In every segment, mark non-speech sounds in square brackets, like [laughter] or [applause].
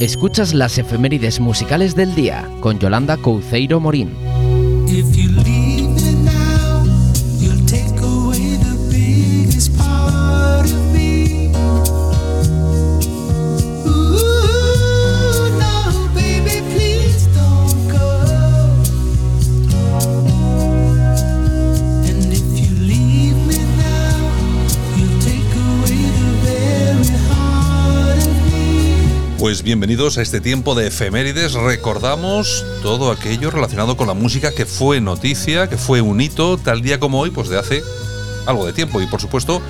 Escuchas las efemérides musicales del día con Yolanda Couceiro Morín. Pues bienvenidos a este tiempo de efemérides. Recordamos todo aquello relacionado con la música que fue noticia, que fue un hito, tal día como hoy, pues de hace algo de tiempo. Y por supuesto,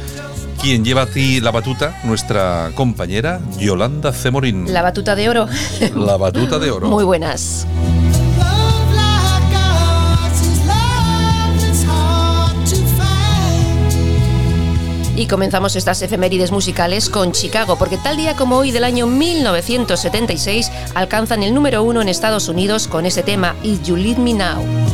quien lleva a ti la batuta, nuestra compañera Yolanda Cemorín. La batuta de oro. La batuta de oro. Muy buenas. Y comenzamos estas efemérides musicales con Chicago, porque tal día como hoy del año 1976 alcanzan el número uno en Estados Unidos con ese tema If You Leave Me Now.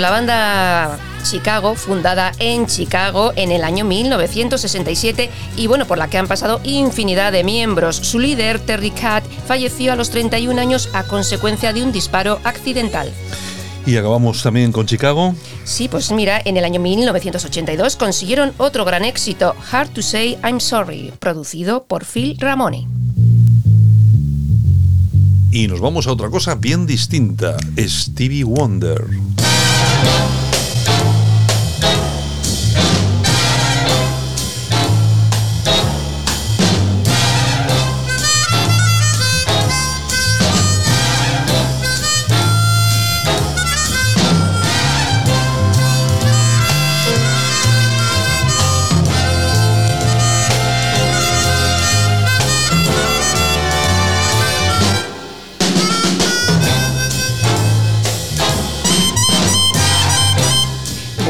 La banda Chicago, fundada en Chicago en el año 1967 y bueno, por la que han pasado infinidad de miembros. Su líder, Terry Cat, falleció a los 31 años a consecuencia de un disparo accidental. Y acabamos también con Chicago. Sí, pues mira, en el año 1982 consiguieron otro gran éxito, Hard to Say I'm Sorry, producido por Phil Ramone. Y nos vamos a otra cosa bien distinta, Stevie Wonder.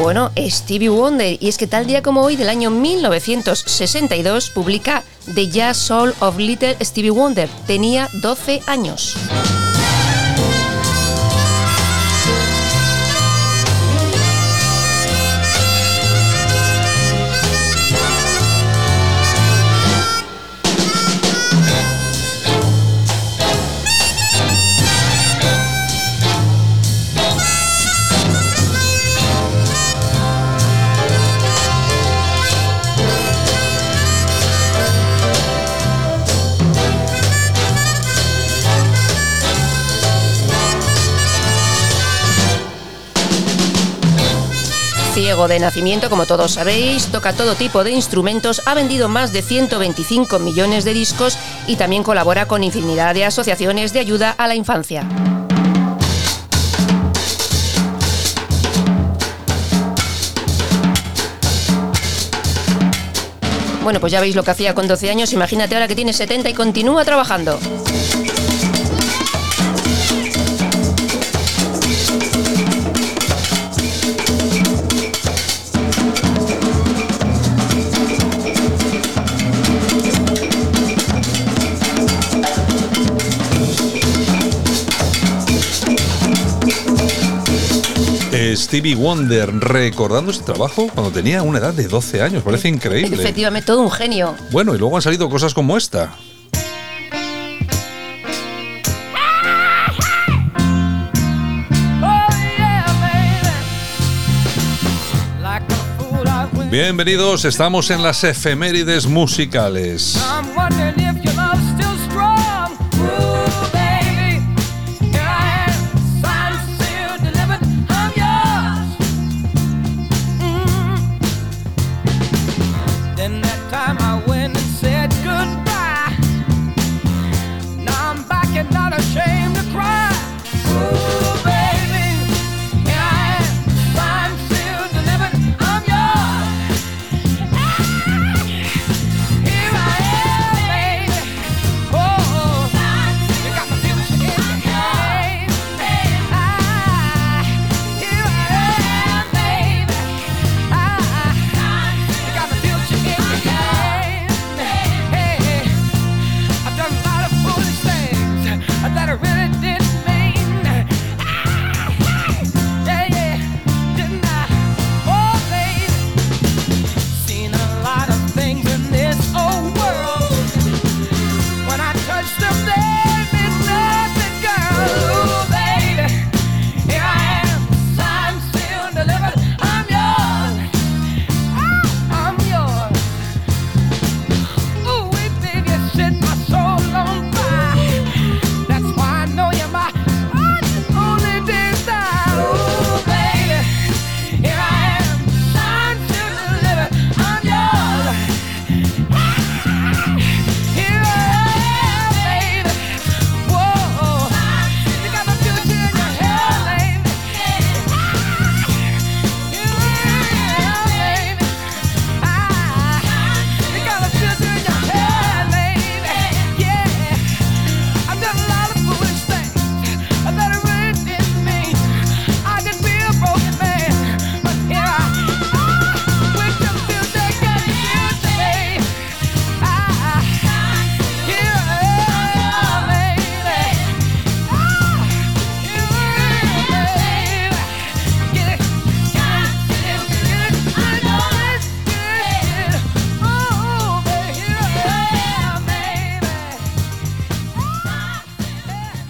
Bueno, Stevie Wonder, y es que tal día como hoy del año 1962 publica The Jazz Soul of Little Stevie Wonder. Tenía 12 años. Griego de nacimiento, como todos sabéis, toca todo tipo de instrumentos, ha vendido más de 125 millones de discos y también colabora con infinidad de asociaciones de ayuda a la infancia. Bueno, pues ya veis lo que hacía con 12 años, imagínate ahora que tiene 70 y continúa trabajando. Stevie Wonder recordando ese trabajo cuando tenía una edad de 12 años. Parece increíble. Efectivamente, todo un genio. Bueno, y luego han salido cosas como esta. Bienvenidos, estamos en las efemérides musicales.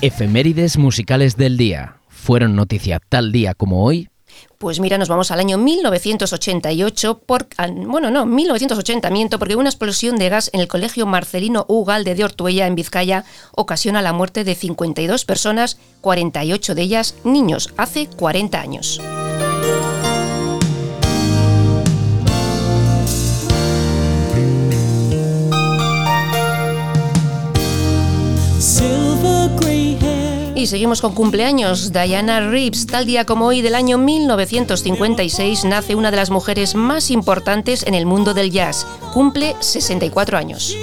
Efemérides musicales del día. ¿Fueron noticia tal día como hoy? Pues mira, nos vamos al año 1988, por, bueno, no, 1980, miento, porque una explosión de gas en el colegio Marcelino Ugalde de Ortuella, en Vizcaya, ocasiona la muerte de 52 personas, 48 de ellas niños, hace 40 años. Y seguimos con cumpleaños. Diana Reeves, tal día como hoy del año 1956, nace una de las mujeres más importantes en el mundo del jazz. Cumple 64 años.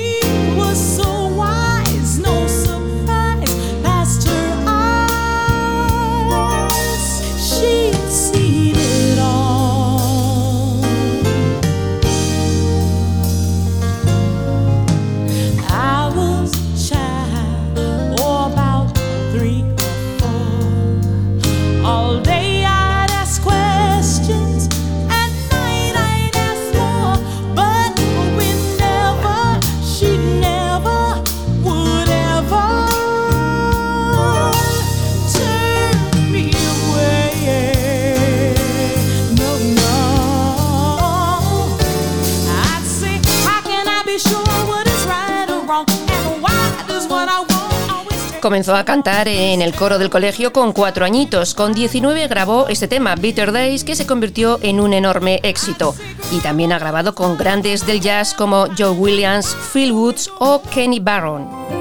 A cantar en el coro del colegio con cuatro añitos. Con 19 grabó este tema, Bitter Days, que se convirtió en un enorme éxito. Y también ha grabado con grandes del jazz como Joe Williams, Phil Woods o Kenny Barron.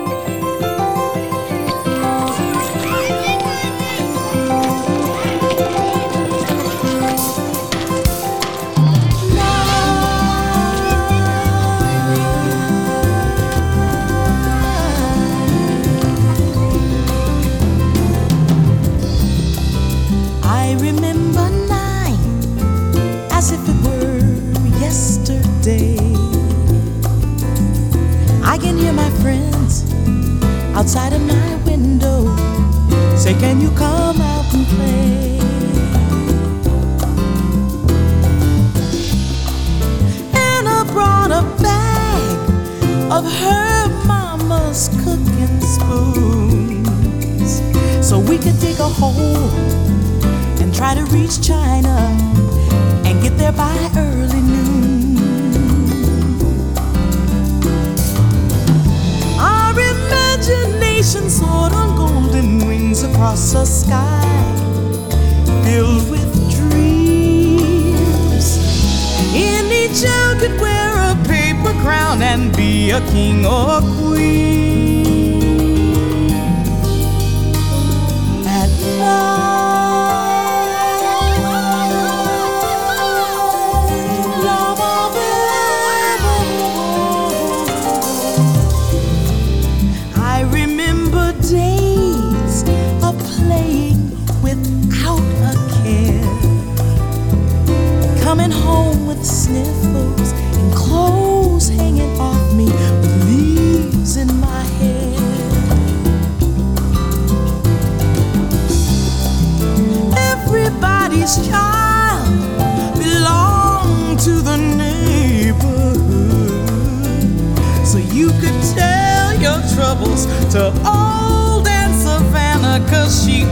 Across a sky filled with dreams. Any child could wear a paper crown and be a king or queen. At sniffles to the neighborhood, so you could tell your troubles to old Aunt Savannah, cause she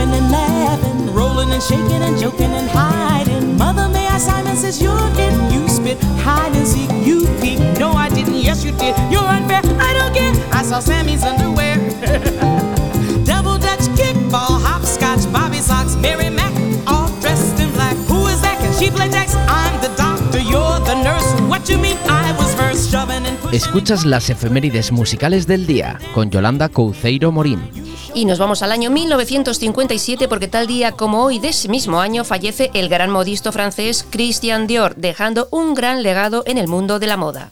tripping and laughing, rolling and shaking and joking and hiding. Mother, may I, Simon, says you did. You spit hide and seek, you peek. No, I didn't. Yes, you did. You're unfair. I don't care. I saw Sammy's underwear. [laughs] Double Dutch kickball, hopscotch, bobby socks, Mary Mac, all dressed in black. Who is that? Can she play jacks? I'm the doctor. You're the nurse. What you mean? I was first shoving and pushing. Escuchas las efemérides musicales del día con Yolanda Couceiro Morín. Y nos vamos al año 1957 porque tal día como hoy de ese mismo año fallece el gran modisto francés Christian Dior, dejando un gran legado en el mundo de la moda.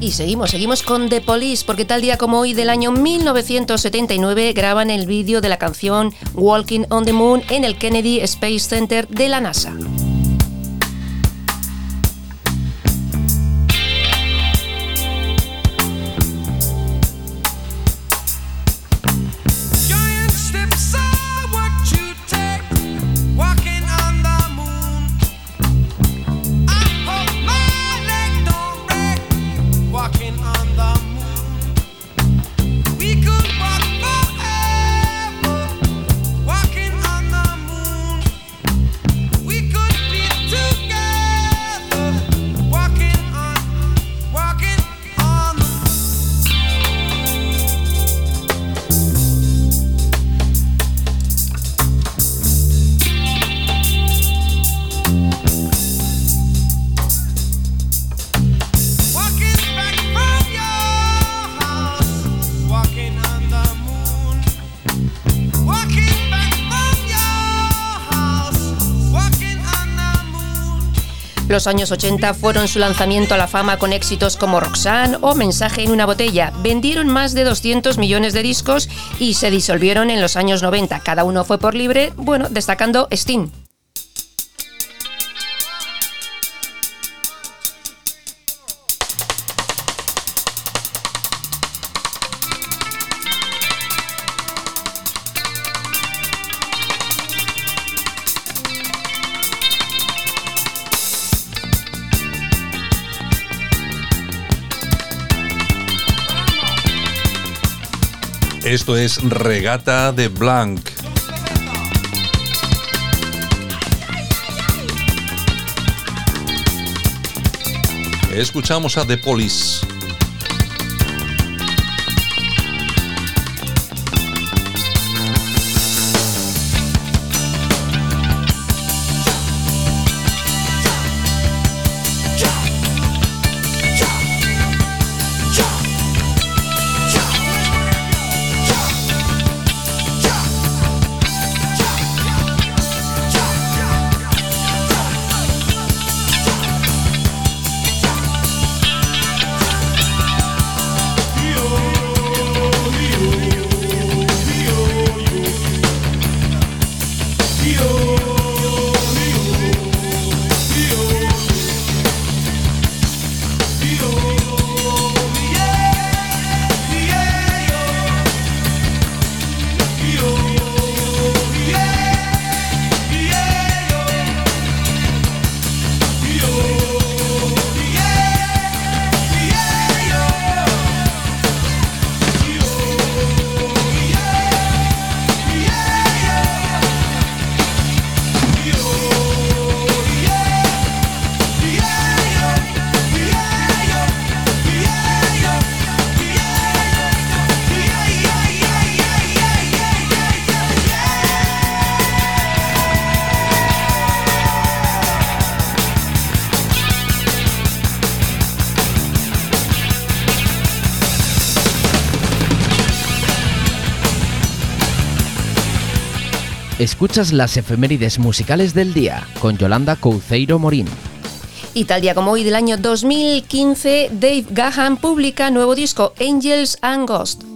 Y seguimos, seguimos con The Police, porque tal día como hoy del año 1979 graban el vídeo de la canción Walking on the Moon en el Kennedy Space Center de la NASA. Los años 80 fueron su lanzamiento a la fama con éxitos como Roxanne o Mensaje en una botella. Vendieron más de 200 millones de discos y se disolvieron en los años 90. Cada uno fue por libre, bueno, destacando Sting. Esto es Regata de Blanc. Escuchamos a The Police. Escuchas las efemérides musicales del día con Yolanda Couceiro Morín. Y tal día como hoy del año 2015, Dave Gahan publica nuevo disco Angels and Ghosts.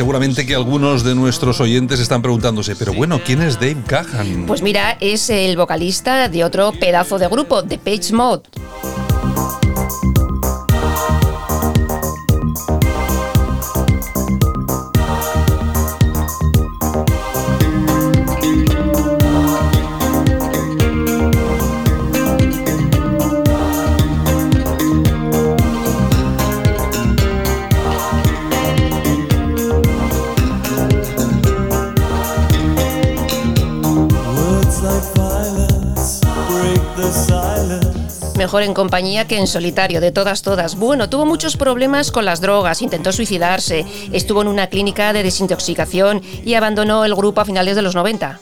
Seguramente que algunos de nuestros oyentes están preguntándose, pero bueno, ¿quién es Dave Gahan? Pues mira, es el vocalista de otro pedazo de grupo, The Page Mode. En compañía que en solitario, de todas, todas. Bueno, tuvo muchos problemas con las drogas, intentó suicidarse, estuvo en una clínica de desintoxicación y abandonó el grupo a finales de los 90.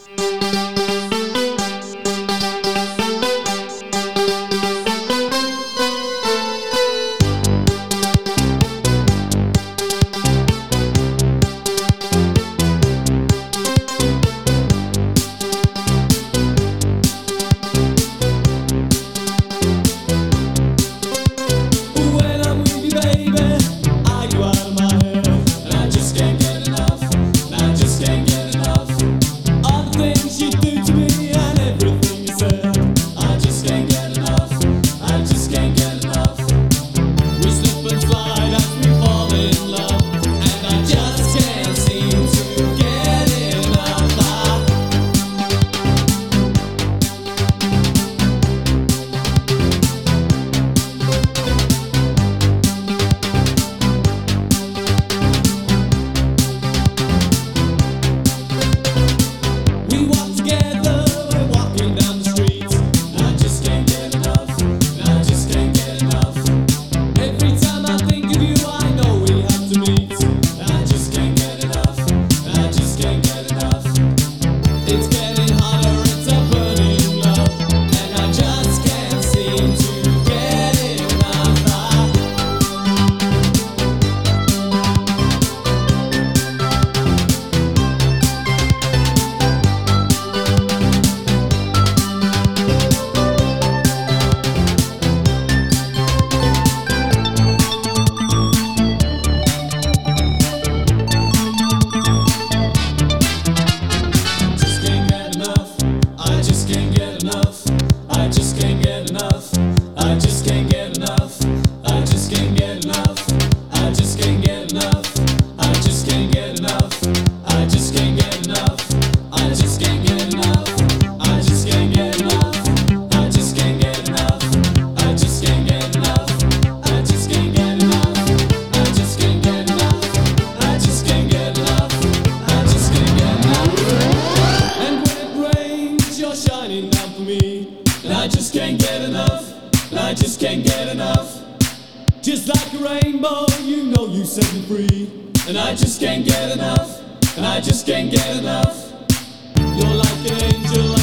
You set me free. And I just can't get enough. And I just can't get enough. You're like an angel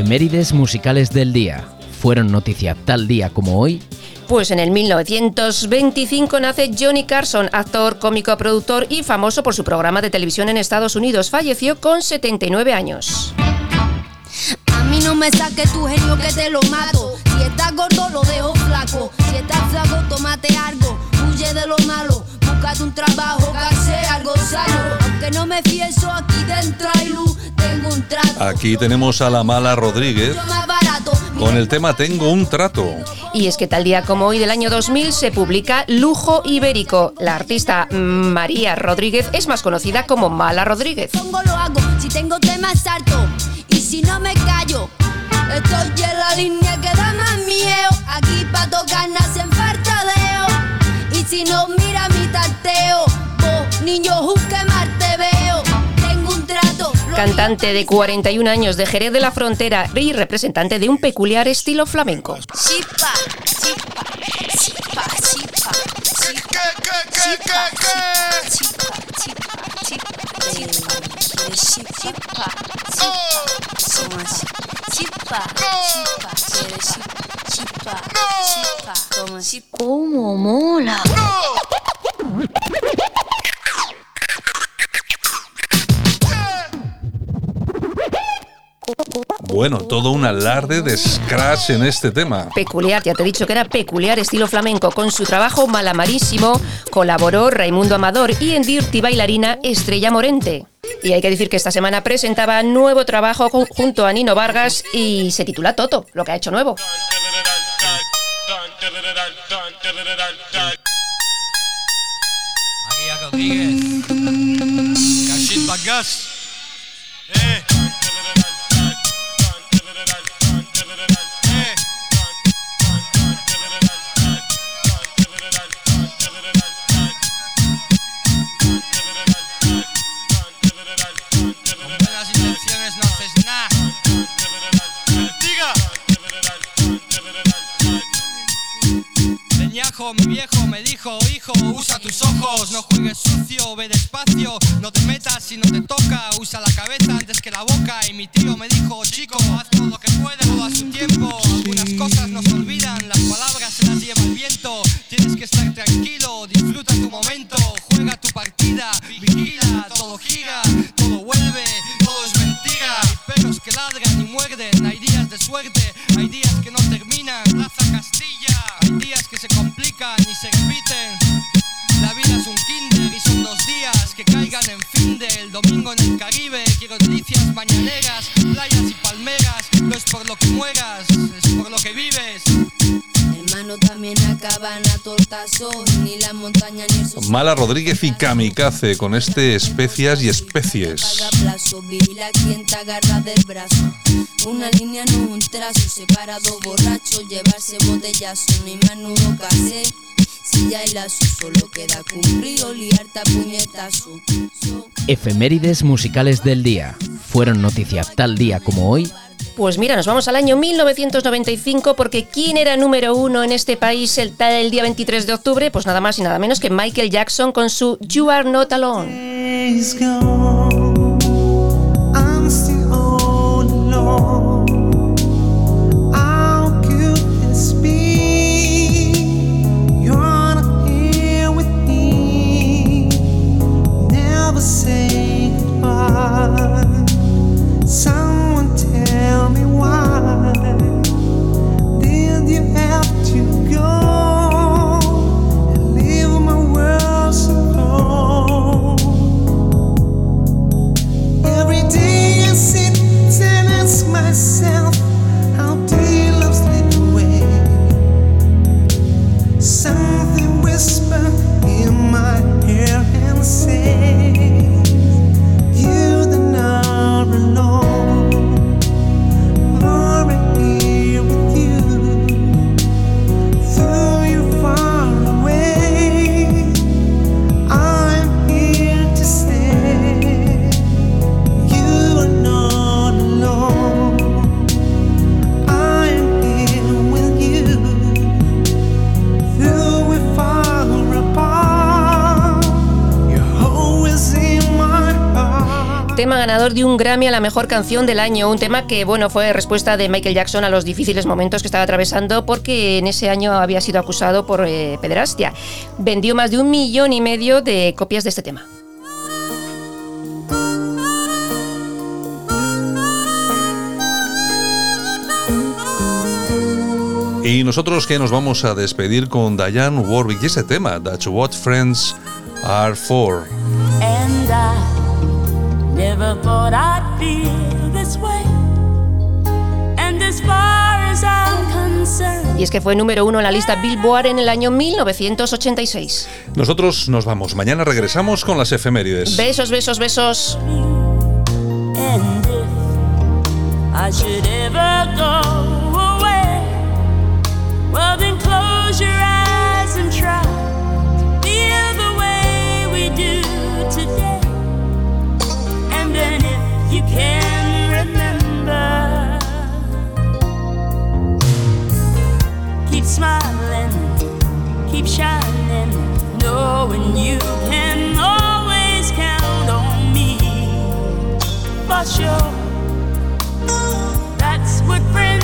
Efemérides musicales del día. Fueron noticia tal día como hoy. Pues en el 1925 nace Johnny Carson, actor, cómico, productor y famoso por su programa de televisión en Estados Unidos. Falleció con 79 años. A mí no me saque tu genio que te lo mato. Si estás gordo, lo dejo flaco. Si estás flaco, tómate algo. Huye de lo malo. Búscate un trabajo, que hace algo sano. Aunque no me fieso, aquí dentro hay luz. Tengo un trato. Aquí tenemos a la mala Rodríguez con el tema Tengo un trato. Y es que tal día como hoy del año 2000 se publica Lujo Ibérico. La artista María Rodríguez es más conocida como Mala Rodríguez. Pongo lo hago. Si tengo temas salto. Y si no me callo. Estoy en la línea que da más miedo. Aquí pa' tocar nacen fartadeo. Y si no mira mi tarteo. Vos, niño, juzgue mal te veo. Tengo un trato. Cantante de 41 años de Jerez de la Frontera y representante de un peculiar estilo flamenco. Chipa, chipa, chipa, chipa, chipa, ¿Cómo mola? Bueno, todo un alarde de scratch en este tema. Peculiar, ya te he dicho que era peculiar estilo flamenco. Con su trabajo Malamarísimo colaboró Raimundo Amador y en Dirty Bailarina Estrella Morente. Y hay que decir que esta semana presentaba nuevo trabajo ju- junto a Nino Vargas y se titula Toto, lo que ha hecho nuevo. Rodríguez. Cachit Bagas. Eh. Mi viejo usa tus ojos, no juegues sucio, ve despacio, no te metas si no te toca, usa la cabeza antes que la boca. Y mi tío me dijo, chico, haz todo lo que puedas, a su tiempo. Algunas cosas no se olvidan, las palabras se las lleva el viento. Tienes que estar tranquilo, disfruta tu momento, juega tu partida, domingo en el Caribe. Quiero delicias mañaneras, playas y palmeras. No es por lo que mueras, es por lo que vives. Hermano, también acaban a tortazos, ni la montaña ni el sol. Mala Rodríguez y Kamikaze con este especias y especies. Paga plazo, vigila quien te agarra del brazo. Una línea no es un trazo, separado borracho, llevarse botellazo, ni menudo casé. Si ya hay lazo, solo queda puñetazo. Efemérides musicales del día. Fueron noticia tal día como hoy. Pues mira, nos vamos al año 1995 porque ¿quién era número uno en este país el, el día 23 de octubre? Pues nada más y nada menos que Michael Jackson con su You Are Not Alone. Ganador de un Grammy a la mejor canción del año, un tema que bueno fue respuesta de Michael Jackson a los difíciles momentos que estaba atravesando porque en ese año había sido acusado por eh, pederastia. Vendió más de un millón y medio de copias de este tema. Y nosotros que nos vamos a despedir con Diane Warwick y ese tema, That's What Friends Are For. And I never thought I'd feel this way. And as far as I'm concerned, Y es que fue número uno en la lista Billboard en el año 1986. Nosotros nos vamos. Mañana regresamos con las efemérides. Besos, besos, besos. and if I should ever go away, well then close your eyes sure. That's what friends